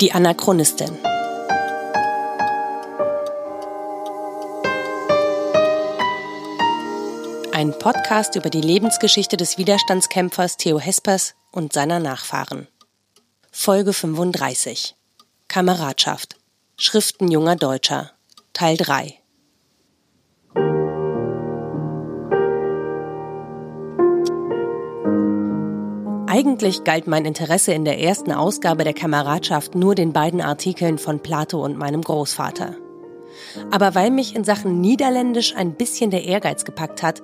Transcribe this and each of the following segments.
Die Anachronistin. Ein Podcast über die Lebensgeschichte des Widerstandskämpfers Theo Hespers und seiner Nachfahren. Folge 35. Kameradschaft. Schriften junger Deutscher. Teil 3. Eigentlich galt mein Interesse in der ersten Ausgabe der Kameradschaft nur den beiden Artikeln von Plato und meinem Großvater. Aber weil mich in Sachen Niederländisch ein bisschen der Ehrgeiz gepackt hat,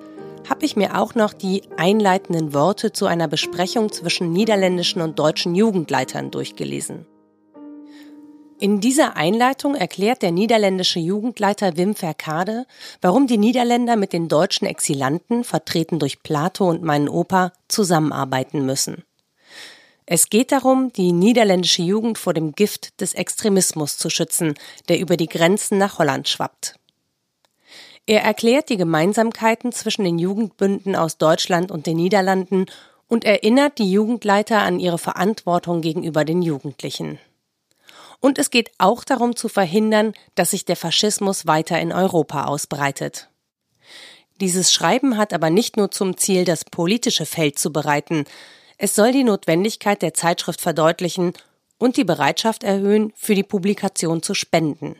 habe ich mir auch noch die einleitenden Worte zu einer Besprechung zwischen niederländischen und deutschen Jugendleitern durchgelesen. In dieser Einleitung erklärt der niederländische Jugendleiter Wim Verkade, warum die Niederländer mit den deutschen Exilanten, vertreten durch Plato und meinen Opa, zusammenarbeiten müssen. Es geht darum, die niederländische Jugend vor dem Gift des Extremismus zu schützen, der über die Grenzen nach Holland schwappt. Er erklärt die Gemeinsamkeiten zwischen den Jugendbünden aus Deutschland und den Niederlanden und erinnert die Jugendleiter an ihre Verantwortung gegenüber den Jugendlichen. Und es geht auch darum zu verhindern, dass sich der Faschismus weiter in Europa ausbreitet. Dieses Schreiben hat aber nicht nur zum Ziel, das politische Feld zu bereiten, es soll die Notwendigkeit der Zeitschrift verdeutlichen und die Bereitschaft erhöhen, für die Publikation zu spenden.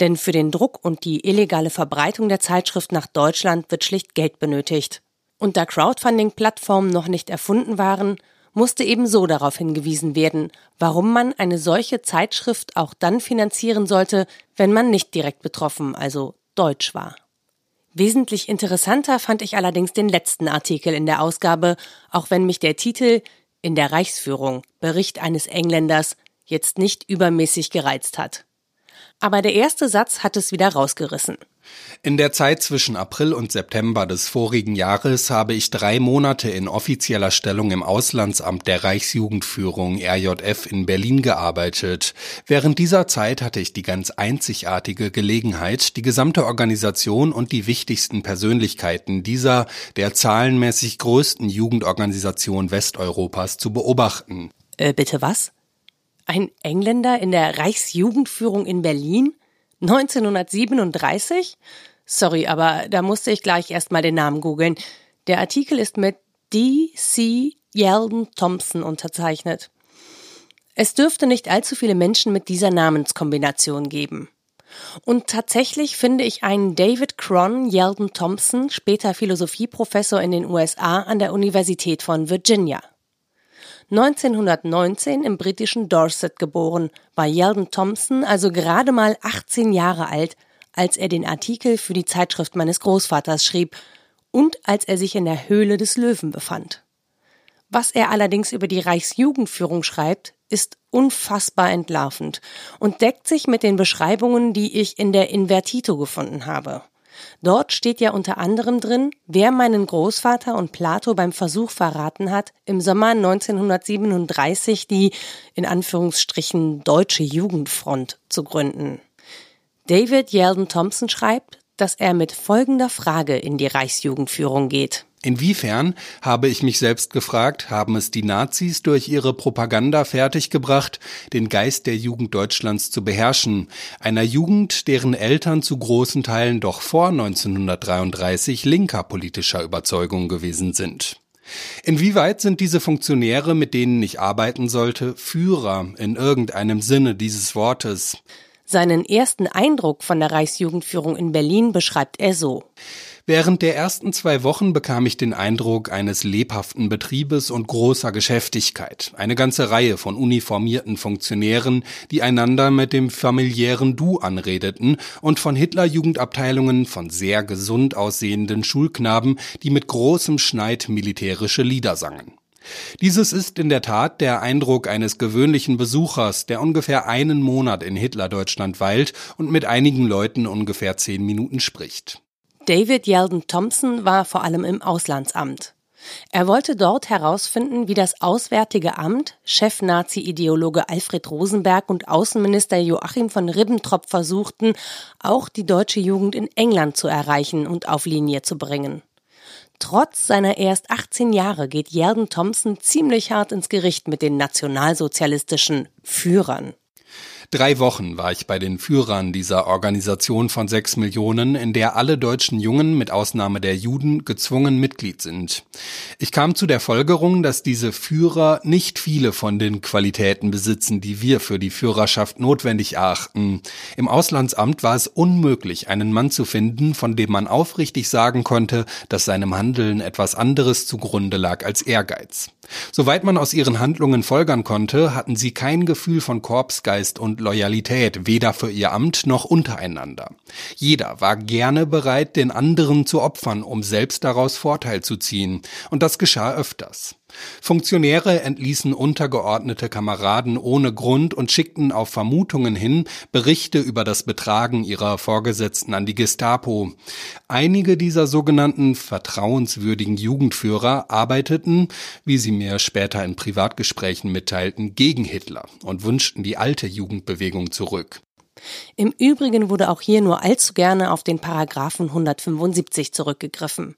Denn für den Druck und die illegale Verbreitung der Zeitschrift nach Deutschland wird schlicht Geld benötigt. Und da Crowdfunding-Plattformen noch nicht erfunden waren, musste ebenso darauf hingewiesen werden, warum man eine solche Zeitschrift auch dann finanzieren sollte, wenn man nicht direkt betroffen, also deutsch war. Wesentlich interessanter fand ich allerdings den letzten Artikel in der Ausgabe, auch wenn mich der Titel In der Reichsführung Bericht eines Engländers jetzt nicht übermäßig gereizt hat. Aber der erste Satz hat es wieder rausgerissen. In der Zeit zwischen April und September des vorigen Jahres habe ich drei Monate in offizieller Stellung im Auslandsamt der Reichsjugendführung RJF in Berlin gearbeitet. Während dieser Zeit hatte ich die ganz einzigartige Gelegenheit, die gesamte Organisation und die wichtigsten Persönlichkeiten dieser der zahlenmäßig größten Jugendorganisation Westeuropas zu beobachten. Äh, bitte was? Ein Engländer in der Reichsjugendführung in Berlin? 1937? Sorry, aber da musste ich gleich erstmal den Namen googeln. Der Artikel ist mit D.C. Yeldon Thompson unterzeichnet. Es dürfte nicht allzu viele Menschen mit dieser Namenskombination geben. Und tatsächlich finde ich einen David Cron Yeldon Thompson, später Philosophieprofessor in den USA an der Universität von Virginia. 1919 im britischen Dorset geboren, war Yeldon Thompson also gerade mal 18 Jahre alt, als er den Artikel für die Zeitschrift meines Großvaters schrieb und als er sich in der Höhle des Löwen befand. Was er allerdings über die Reichsjugendführung schreibt, ist unfassbar entlarvend und deckt sich mit den Beschreibungen, die ich in der Invertito gefunden habe. Dort steht ja unter anderem drin, wer meinen Großvater und Plato beim Versuch verraten hat, im Sommer 1937 die in Anführungsstrichen deutsche Jugendfront zu gründen. David Yeldon Thompson schreibt, dass er mit folgender Frage in die Reichsjugendführung geht. Inwiefern, habe ich mich selbst gefragt, haben es die Nazis durch ihre Propaganda fertiggebracht, den Geist der Jugend Deutschlands zu beherrschen, einer Jugend, deren Eltern zu großen Teilen doch vor 1933 linker politischer Überzeugung gewesen sind. Inwieweit sind diese Funktionäre, mit denen ich arbeiten sollte, Führer in irgendeinem Sinne dieses Wortes? Seinen ersten Eindruck von der Reichsjugendführung in Berlin beschreibt er so. Während der ersten zwei Wochen bekam ich den Eindruck eines lebhaften Betriebes und großer Geschäftigkeit. Eine ganze Reihe von uniformierten Funktionären, die einander mit dem familiären Du anredeten und von Hitlerjugendabteilungen von sehr gesund aussehenden Schulknaben, die mit großem Schneid militärische Lieder sangen. Dieses ist in der Tat der Eindruck eines gewöhnlichen Besuchers, der ungefähr einen Monat in Hitlerdeutschland weilt und mit einigen Leuten ungefähr zehn Minuten spricht. David Yeldon Thompson war vor allem im Auslandsamt. Er wollte dort herausfinden, wie das Auswärtige Amt, Chef-Nazi-Ideologe Alfred Rosenberg und Außenminister Joachim von Ribbentrop versuchten, auch die deutsche Jugend in England zu erreichen und auf Linie zu bringen. Trotz seiner erst 18 Jahre geht Jerden Thompson ziemlich hart ins Gericht mit den nationalsozialistischen Führern. Drei Wochen war ich bei den Führern dieser Organisation von sechs Millionen, in der alle deutschen Jungen mit Ausnahme der Juden gezwungen Mitglied sind. Ich kam zu der Folgerung, dass diese Führer nicht viele von den Qualitäten besitzen, die wir für die Führerschaft notwendig erachten. Im Auslandsamt war es unmöglich, einen Mann zu finden, von dem man aufrichtig sagen konnte, dass seinem Handeln etwas anderes zugrunde lag als Ehrgeiz. Soweit man aus ihren Handlungen folgern konnte, hatten sie kein Gefühl von Korpsgeist und Loyalität, weder für ihr Amt noch untereinander. Jeder war gerne bereit, den anderen zu opfern, um selbst daraus Vorteil zu ziehen, und das geschah öfters. Funktionäre entließen untergeordnete Kameraden ohne Grund und schickten auf Vermutungen hin Berichte über das Betragen ihrer Vorgesetzten an die Gestapo. Einige dieser sogenannten vertrauenswürdigen Jugendführer arbeiteten, wie sie mir später in Privatgesprächen mitteilten, gegen Hitler und wünschten die alte Jugendbewegung zurück. Im Übrigen wurde auch hier nur allzu gerne auf den Paragraphen 175 zurückgegriffen.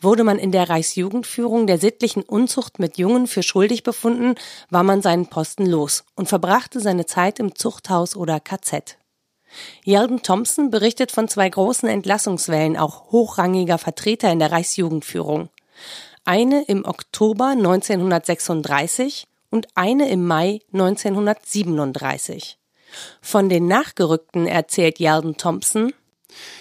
Wurde man in der Reichsjugendführung der sittlichen Unzucht mit Jungen für schuldig befunden, war man seinen Posten los und verbrachte seine Zeit im Zuchthaus oder KZ. Yeldon Thompson berichtet von zwei großen Entlassungswellen auch hochrangiger Vertreter in der Reichsjugendführung. Eine im Oktober 1936 und eine im Mai 1937. Von den Nachgerückten erzählt Yeldon Thompson,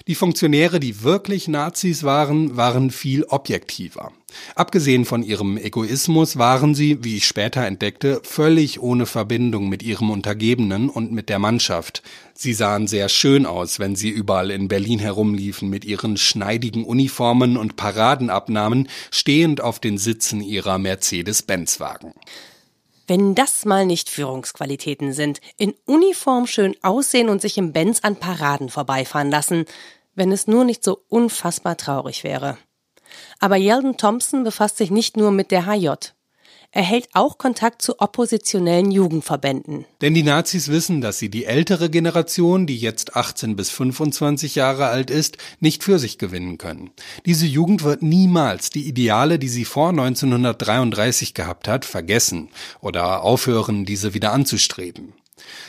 die Funktionäre, die wirklich Nazis waren, waren viel objektiver. Abgesehen von ihrem Egoismus waren sie, wie ich später entdeckte, völlig ohne Verbindung mit ihrem Untergebenen und mit der Mannschaft. Sie sahen sehr schön aus, wenn sie überall in Berlin herumliefen mit ihren schneidigen Uniformen und Paradenabnahmen, stehend auf den Sitzen ihrer Mercedes-Benz-Wagen. Wenn das mal nicht Führungsqualitäten sind, in Uniform schön aussehen und sich im Benz an Paraden vorbeifahren lassen, wenn es nur nicht so unfassbar traurig wäre. Aber Yeldon Thompson befasst sich nicht nur mit der HJ. Er hält auch Kontakt zu oppositionellen Jugendverbänden. Denn die Nazis wissen, dass sie die ältere Generation, die jetzt 18 bis 25 Jahre alt ist, nicht für sich gewinnen können. Diese Jugend wird niemals die Ideale, die sie vor 1933 gehabt hat, vergessen oder aufhören, diese wieder anzustreben.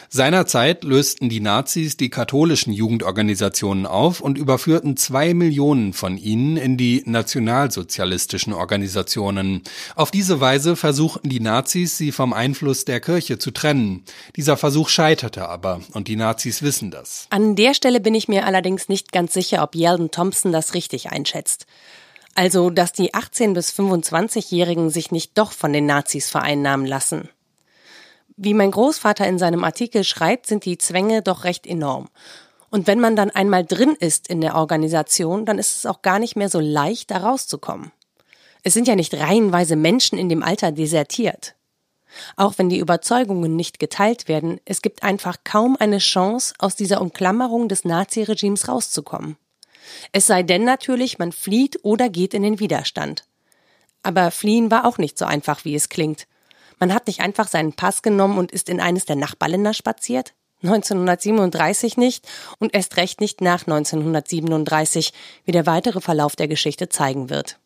Seinerzeit lösten die Nazis die katholischen Jugendorganisationen auf und überführten zwei Millionen von ihnen in die nationalsozialistischen Organisationen. Auf diese Weise versuchten die Nazis, sie vom Einfluss der Kirche zu trennen. Dieser Versuch scheiterte aber und die Nazis wissen das. An der Stelle bin ich mir allerdings nicht ganz sicher, ob Yeldon Thompson das richtig einschätzt. Also, dass die 18- bis 25-Jährigen sich nicht doch von den Nazis vereinnahmen lassen. Wie mein Großvater in seinem Artikel schreibt, sind die Zwänge doch recht enorm. Und wenn man dann einmal drin ist in der Organisation, dann ist es auch gar nicht mehr so leicht, da rauszukommen. Es sind ja nicht reihenweise Menschen in dem Alter desertiert. Auch wenn die Überzeugungen nicht geteilt werden, es gibt einfach kaum eine Chance, aus dieser Umklammerung des Naziregimes rauszukommen. Es sei denn natürlich, man flieht oder geht in den Widerstand. Aber fliehen war auch nicht so einfach, wie es klingt. Man hat nicht einfach seinen Pass genommen und ist in eines der Nachbarländer spaziert? 1937 nicht und erst recht nicht nach 1937, wie der weitere Verlauf der Geschichte zeigen wird.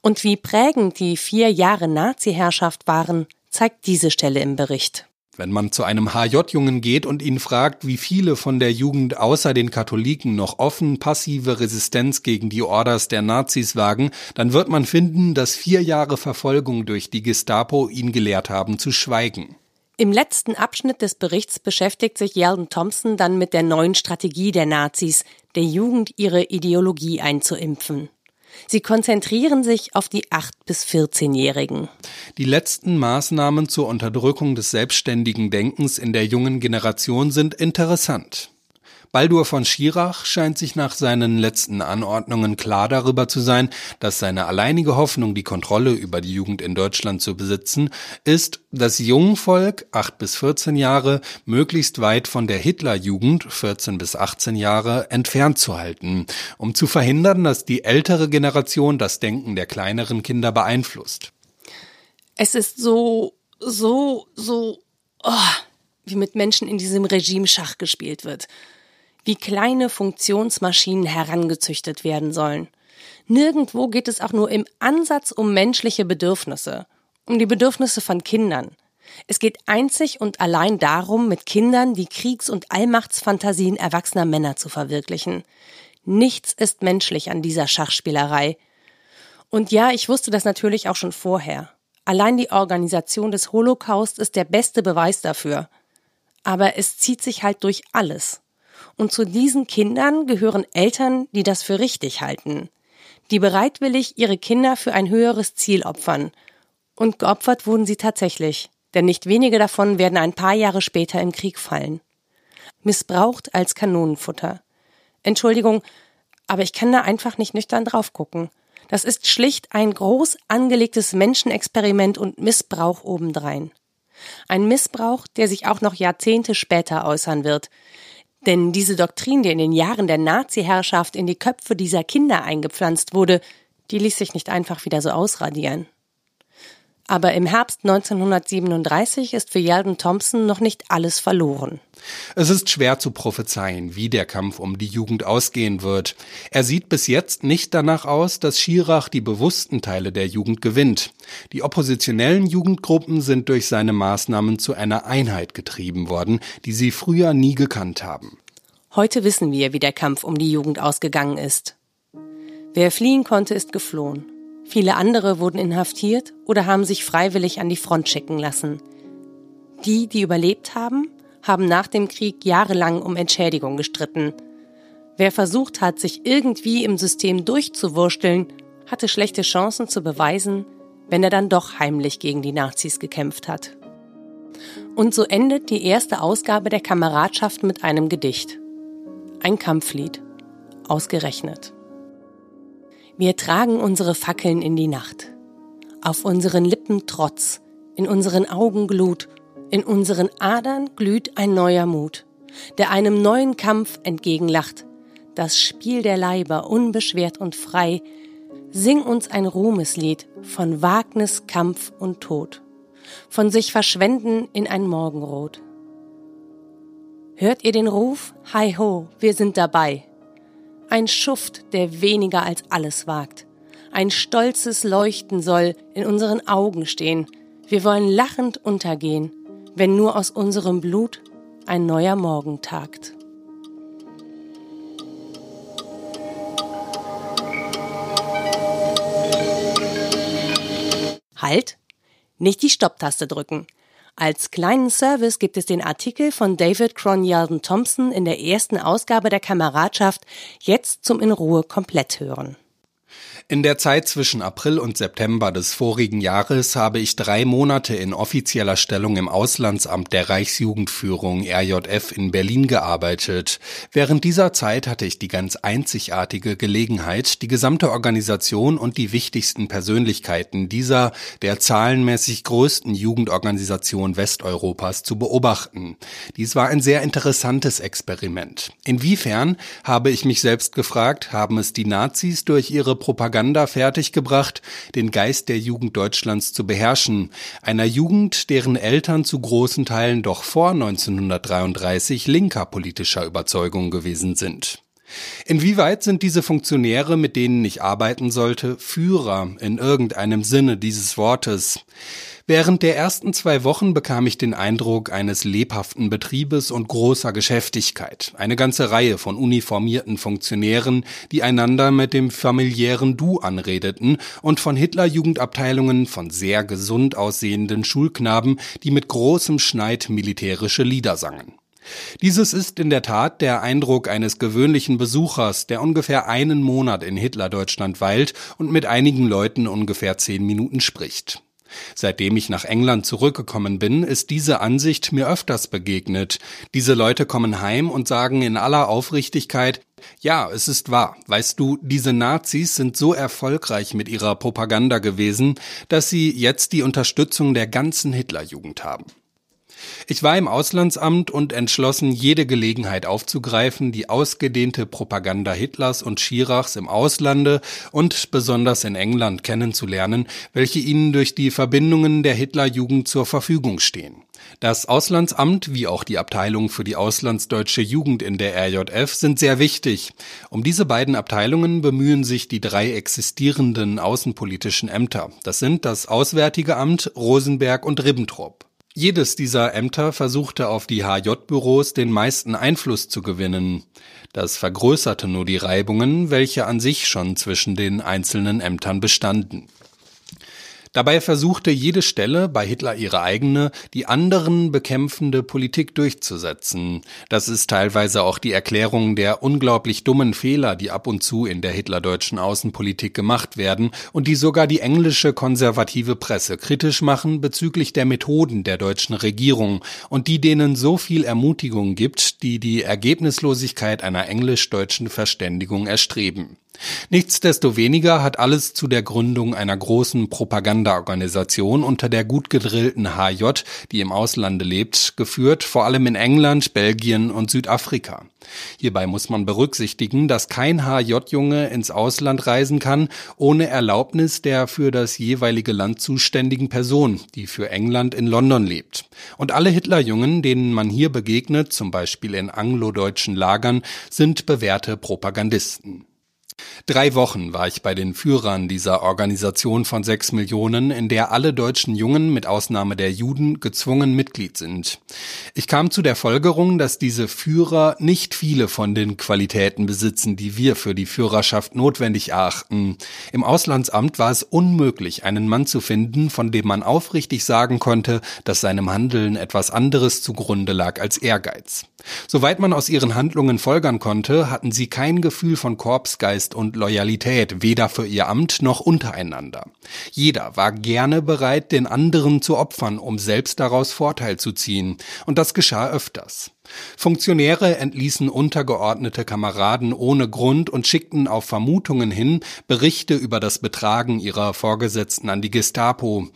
Und wie prägend die vier Jahre Nazi-Herrschaft waren, zeigt diese Stelle im Bericht. Wenn man zu einem HJ-Jungen geht und ihn fragt, wie viele von der Jugend außer den Katholiken noch offen passive Resistenz gegen die Orders der Nazis wagen, dann wird man finden, dass vier Jahre Verfolgung durch die Gestapo ihn gelehrt haben zu schweigen. Im letzten Abschnitt des Berichts beschäftigt sich Yeldon Thompson dann mit der neuen Strategie der Nazis, der Jugend ihre Ideologie einzuimpfen. Sie konzentrieren sich auf die 8- bis 14-Jährigen. Die letzten Maßnahmen zur Unterdrückung des selbstständigen Denkens in der jungen Generation sind interessant. Baldur von Schirach scheint sich nach seinen letzten Anordnungen klar darüber zu sein, dass seine alleinige Hoffnung, die Kontrolle über die Jugend in Deutschland zu besitzen, ist, das Jungvolk, 8 bis 14 Jahre, möglichst weit von der Hitlerjugend, 14 bis 18 Jahre, entfernt zu halten, um zu verhindern, dass die ältere Generation das Denken der kleineren Kinder beeinflusst. Es ist so, so, so, oh, wie mit Menschen in diesem Regime Schach gespielt wird wie kleine Funktionsmaschinen herangezüchtet werden sollen. Nirgendwo geht es auch nur im Ansatz um menschliche Bedürfnisse, um die Bedürfnisse von Kindern. Es geht einzig und allein darum, mit Kindern die Kriegs- und Allmachtsfantasien erwachsener Männer zu verwirklichen. Nichts ist menschlich an dieser Schachspielerei. Und ja, ich wusste das natürlich auch schon vorher. Allein die Organisation des Holocaust ist der beste Beweis dafür. Aber es zieht sich halt durch alles. Und zu diesen Kindern gehören Eltern, die das für richtig halten, die bereitwillig ihre Kinder für ein höheres Ziel opfern. Und geopfert wurden sie tatsächlich, denn nicht wenige davon werden ein paar Jahre später im Krieg fallen. Missbraucht als Kanonenfutter. Entschuldigung, aber ich kann da einfach nicht nüchtern drauf gucken. Das ist schlicht ein groß angelegtes Menschenexperiment und Missbrauch obendrein. Ein Missbrauch, der sich auch noch Jahrzehnte später äußern wird. Denn diese Doktrin, die in den Jahren der Nazi-Herrschaft in die Köpfe dieser Kinder eingepflanzt wurde, die ließ sich nicht einfach wieder so ausradieren. Aber im Herbst 1937 ist für Yeldon Thompson noch nicht alles verloren. Es ist schwer zu prophezeien, wie der Kampf um die Jugend ausgehen wird. Er sieht bis jetzt nicht danach aus, dass Schirach die bewussten Teile der Jugend gewinnt. Die oppositionellen Jugendgruppen sind durch seine Maßnahmen zu einer Einheit getrieben worden, die sie früher nie gekannt haben. Heute wissen wir, wie der Kampf um die Jugend ausgegangen ist. Wer fliehen konnte, ist geflohen. Viele andere wurden inhaftiert oder haben sich freiwillig an die Front schicken lassen. Die, die überlebt haben, haben nach dem Krieg jahrelang um Entschädigung gestritten. Wer versucht hat, sich irgendwie im System durchzuwursteln, hatte schlechte Chancen zu beweisen, wenn er dann doch heimlich gegen die Nazis gekämpft hat. Und so endet die erste Ausgabe der Kameradschaft mit einem Gedicht. Ein Kampflied. Ausgerechnet. Wir tragen unsere Fackeln in die Nacht. Auf unseren Lippen Trotz, in unseren Augen Glut, in unseren Adern glüht ein neuer Mut, der einem neuen Kampf entgegenlacht. Das Spiel der Leiber unbeschwert und frei, sing uns ein Ruhmeslied von Wagnis, Kampf und Tod, von sich verschwenden in ein Morgenrot. Hört ihr den Ruf? Hi ho, wir sind dabei. Ein Schuft, der weniger als alles wagt. Ein stolzes Leuchten soll in unseren Augen stehen. Wir wollen lachend untergehen, wenn nur aus unserem Blut ein neuer Morgen tagt. Halt! Nicht die Stopptaste drücken. Als kleinen Service gibt es den Artikel von David Cronjalden Thompson in der ersten Ausgabe der Kameradschaft jetzt zum in Ruhe komplett hören. In der Zeit zwischen April und September des vorigen Jahres habe ich drei Monate in offizieller Stellung im Auslandsamt der Reichsjugendführung RJF in Berlin gearbeitet. Während dieser Zeit hatte ich die ganz einzigartige Gelegenheit, die gesamte Organisation und die wichtigsten Persönlichkeiten dieser der zahlenmäßig größten Jugendorganisation Westeuropas zu beobachten. Dies war ein sehr interessantes Experiment. Inwiefern, habe ich mich selbst gefragt, haben es die Nazis durch ihre Propaganda Propaganda fertiggebracht, den Geist der Jugend Deutschlands zu beherrschen, einer Jugend, deren Eltern zu großen Teilen doch vor 1933 linker politischer Überzeugung gewesen sind. Inwieweit sind diese Funktionäre, mit denen ich arbeiten sollte, Führer in irgendeinem Sinne dieses Wortes? Während der ersten zwei Wochen bekam ich den Eindruck eines lebhaften Betriebes und großer Geschäftigkeit. Eine ganze Reihe von uniformierten Funktionären, die einander mit dem familiären Du anredeten und von Hitlerjugendabteilungen von sehr gesund aussehenden Schulknaben, die mit großem Schneid militärische Lieder sangen. Dieses ist in der Tat der Eindruck eines gewöhnlichen Besuchers, der ungefähr einen Monat in Hitlerdeutschland weilt und mit einigen Leuten ungefähr zehn Minuten spricht. Seitdem ich nach England zurückgekommen bin, ist diese Ansicht mir öfters begegnet. Diese Leute kommen heim und sagen in aller Aufrichtigkeit, ja, es ist wahr. Weißt du, diese Nazis sind so erfolgreich mit ihrer Propaganda gewesen, dass sie jetzt die Unterstützung der ganzen Hitlerjugend haben. Ich war im Auslandsamt und entschlossen, jede Gelegenheit aufzugreifen, die ausgedehnte Propaganda Hitlers und Schirachs im Auslande und besonders in England kennenzulernen, welche ihnen durch die Verbindungen der Hitlerjugend zur Verfügung stehen. Das Auslandsamt wie auch die Abteilung für die auslandsdeutsche Jugend in der RJF sind sehr wichtig. Um diese beiden Abteilungen bemühen sich die drei existierenden außenpolitischen Ämter. Das sind das Auswärtige Amt, Rosenberg und Ribbentrop. Jedes dieser Ämter versuchte auf die HJ-Büros den meisten Einfluss zu gewinnen. Das vergrößerte nur die Reibungen, welche an sich schon zwischen den einzelnen Ämtern bestanden. Dabei versuchte jede Stelle, bei Hitler ihre eigene, die anderen bekämpfende Politik durchzusetzen. Das ist teilweise auch die Erklärung der unglaublich dummen Fehler, die ab und zu in der hitlerdeutschen Außenpolitik gemacht werden und die sogar die englische konservative Presse kritisch machen bezüglich der Methoden der deutschen Regierung und die denen so viel Ermutigung gibt, die die Ergebnislosigkeit einer englisch-deutschen Verständigung erstreben. Nichtsdestoweniger hat alles zu der Gründung einer großen Propagandaorganisation unter der gut gedrillten HJ, die im Auslande lebt, geführt, vor allem in England, Belgien und Südafrika. Hierbei muss man berücksichtigen, dass kein HJ-Junge ins Ausland reisen kann, ohne Erlaubnis der für das jeweilige Land zuständigen Person, die für England in London lebt. Und alle Hitlerjungen, denen man hier begegnet, zum Beispiel in anglo-deutschen Lagern, sind bewährte Propagandisten. Drei Wochen war ich bei den Führern dieser Organisation von sechs Millionen, in der alle deutschen Jungen mit Ausnahme der Juden gezwungen Mitglied sind. Ich kam zu der Folgerung, dass diese Führer nicht viele von den Qualitäten besitzen, die wir für die Führerschaft notwendig erachten. Im Auslandsamt war es unmöglich, einen Mann zu finden, von dem man aufrichtig sagen konnte, dass seinem Handeln etwas anderes zugrunde lag als Ehrgeiz. Soweit man aus ihren Handlungen folgern konnte, hatten sie kein Gefühl von Korpsgeist und Loyalität, weder für ihr Amt noch untereinander. Jeder war gerne bereit, den anderen zu opfern, um selbst daraus Vorteil zu ziehen, und das geschah öfters. Funktionäre entließen untergeordnete Kameraden ohne Grund und schickten auf Vermutungen hin Berichte über das Betragen ihrer Vorgesetzten an die Gestapo.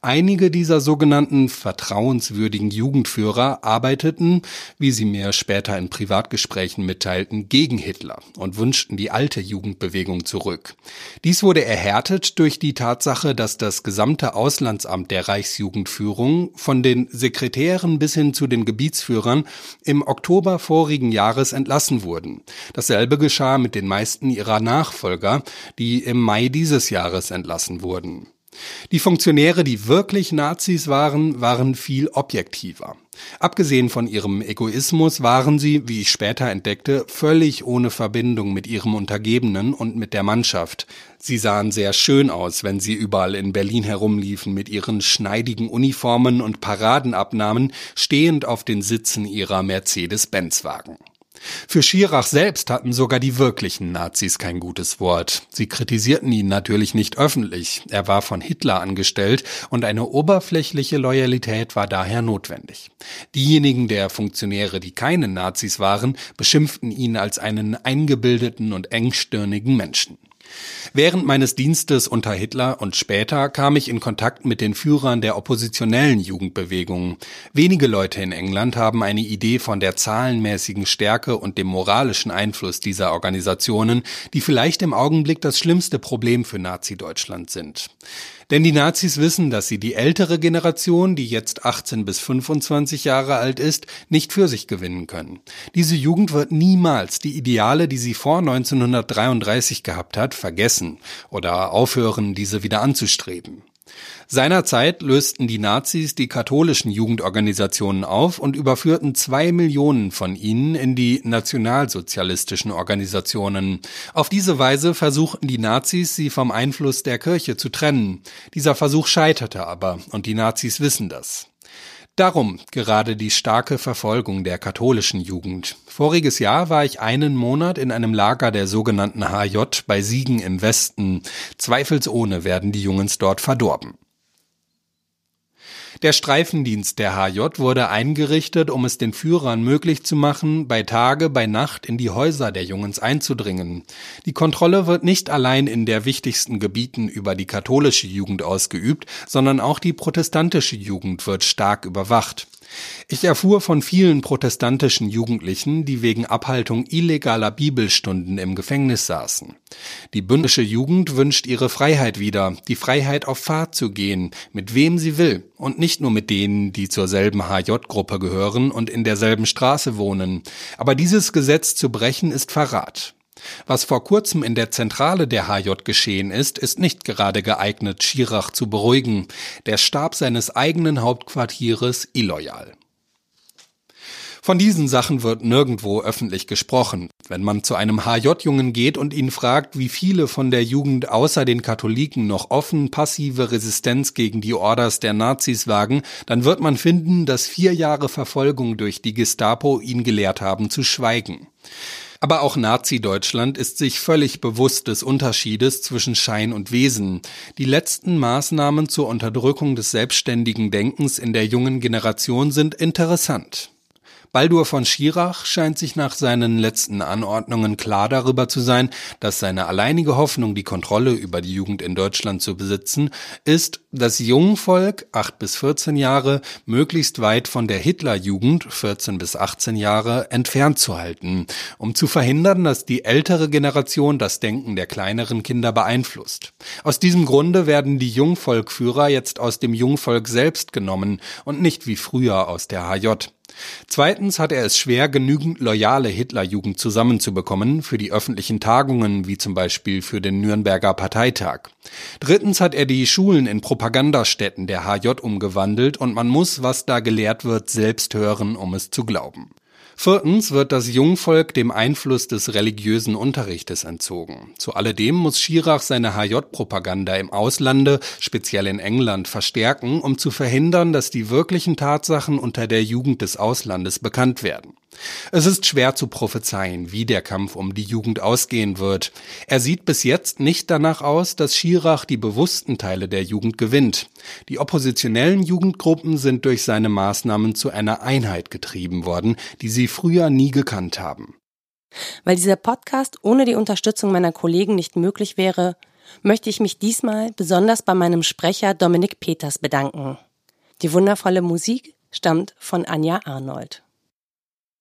Einige dieser sogenannten vertrauenswürdigen Jugendführer arbeiteten, wie sie mir später in Privatgesprächen mitteilten, gegen Hitler und wünschten die alte Jugendbewegung zurück. Dies wurde erhärtet durch die Tatsache, dass das gesamte Auslandsamt der Reichsjugendführung von den Sekretären bis hin zu den Gebietsführern im Oktober vorigen Jahres entlassen wurden. Dasselbe geschah mit den meisten ihrer Nachfolger, die im Mai dieses Jahres entlassen wurden. Die Funktionäre, die wirklich Nazis waren, waren viel objektiver. Abgesehen von ihrem Egoismus waren sie, wie ich später entdeckte, völlig ohne Verbindung mit ihrem Untergebenen und mit der Mannschaft. Sie sahen sehr schön aus, wenn sie überall in Berlin herumliefen mit ihren schneidigen Uniformen und Paradenabnahmen, stehend auf den Sitzen ihrer Mercedes-Benz-Wagen. Für Schirach selbst hatten sogar die wirklichen Nazis kein gutes Wort. Sie kritisierten ihn natürlich nicht öffentlich. Er war von Hitler angestellt und eine oberflächliche Loyalität war daher notwendig. Diejenigen der Funktionäre, die keine Nazis waren, beschimpften ihn als einen eingebildeten und engstirnigen Menschen. Während meines Dienstes unter Hitler und später kam ich in Kontakt mit den Führern der oppositionellen Jugendbewegung. Wenige Leute in England haben eine Idee von der zahlenmäßigen Stärke und dem moralischen Einfluss dieser Organisationen, die vielleicht im Augenblick das schlimmste Problem für Nazi-Deutschland sind. Denn die Nazis wissen, dass sie die ältere Generation, die jetzt 18 bis 25 Jahre alt ist, nicht für sich gewinnen können. Diese Jugend wird niemals die Ideale, die sie vor 1933 gehabt hat, vergessen oder aufhören, diese wieder anzustreben. Seinerzeit lösten die Nazis die katholischen Jugendorganisationen auf und überführten zwei Millionen von ihnen in die nationalsozialistischen Organisationen. Auf diese Weise versuchten die Nazis, sie vom Einfluss der Kirche zu trennen. Dieser Versuch scheiterte aber, und die Nazis wissen das. Darum gerade die starke Verfolgung der katholischen Jugend. Voriges Jahr war ich einen Monat in einem Lager der sogenannten HJ bei Siegen im Westen. Zweifelsohne werden die Jungens dort verdorben. Der Streifendienst der HJ wurde eingerichtet, um es den Führern möglich zu machen, bei Tage, bei Nacht in die Häuser der Jungens einzudringen. Die Kontrolle wird nicht allein in der wichtigsten Gebieten über die katholische Jugend ausgeübt, sondern auch die protestantische Jugend wird stark überwacht. Ich erfuhr von vielen protestantischen Jugendlichen, die wegen Abhaltung illegaler Bibelstunden im Gefängnis saßen. Die bündische Jugend wünscht ihre Freiheit wieder, die Freiheit auf Fahrt zu gehen, mit wem sie will und nicht nur mit denen, die zur selben HJ-Gruppe gehören und in derselben Straße wohnen. Aber dieses Gesetz zu brechen ist Verrat. Was vor kurzem in der Zentrale der HJ geschehen ist, ist nicht gerade geeignet, Schirach zu beruhigen. Der Stab seines eigenen Hauptquartieres illoyal. Von diesen Sachen wird nirgendwo öffentlich gesprochen. Wenn man zu einem HJ-Jungen geht und ihn fragt, wie viele von der Jugend außer den Katholiken noch offen passive Resistenz gegen die Orders der Nazis wagen, dann wird man finden, dass vier Jahre Verfolgung durch die Gestapo ihn gelehrt haben zu schweigen. Aber auch Nazi-Deutschland ist sich völlig bewusst des Unterschiedes zwischen Schein und Wesen. Die letzten Maßnahmen zur Unterdrückung des selbstständigen Denkens in der jungen Generation sind interessant. Baldur von Schirach scheint sich nach seinen letzten Anordnungen klar darüber zu sein, dass seine alleinige Hoffnung, die Kontrolle über die Jugend in Deutschland zu besitzen, ist, das Jungvolk, 8 bis 14 Jahre, möglichst weit von der Hitlerjugend, 14 bis 18 Jahre, entfernt zu halten, um zu verhindern, dass die ältere Generation das Denken der kleineren Kinder beeinflusst. Aus diesem Grunde werden die Jungvolkführer jetzt aus dem Jungvolk selbst genommen und nicht wie früher aus der HJ. Zweitens hat er es schwer, genügend loyale Hitlerjugend zusammenzubekommen für die öffentlichen Tagungen, wie zum Beispiel für den Nürnberger Parteitag. Drittens hat er die Schulen in Propagandastätten der HJ umgewandelt und man muss, was da gelehrt wird, selbst hören, um es zu glauben. Viertens wird das Jungvolk dem Einfluss des religiösen Unterrichtes entzogen. Zu alledem muss Schirach seine HJ-Propaganda im Auslande, speziell in England, verstärken, um zu verhindern, dass die wirklichen Tatsachen unter der Jugend des Auslandes bekannt werden. Es ist schwer zu prophezeien, wie der Kampf um die Jugend ausgehen wird. Er sieht bis jetzt nicht danach aus, dass Schirach die bewussten Teile der Jugend gewinnt. Die oppositionellen Jugendgruppen sind durch seine Maßnahmen zu einer Einheit getrieben worden, die sie früher nie gekannt haben. Weil dieser Podcast ohne die Unterstützung meiner Kollegen nicht möglich wäre, möchte ich mich diesmal besonders bei meinem Sprecher Dominik Peters bedanken. Die wundervolle Musik stammt von Anja Arnold.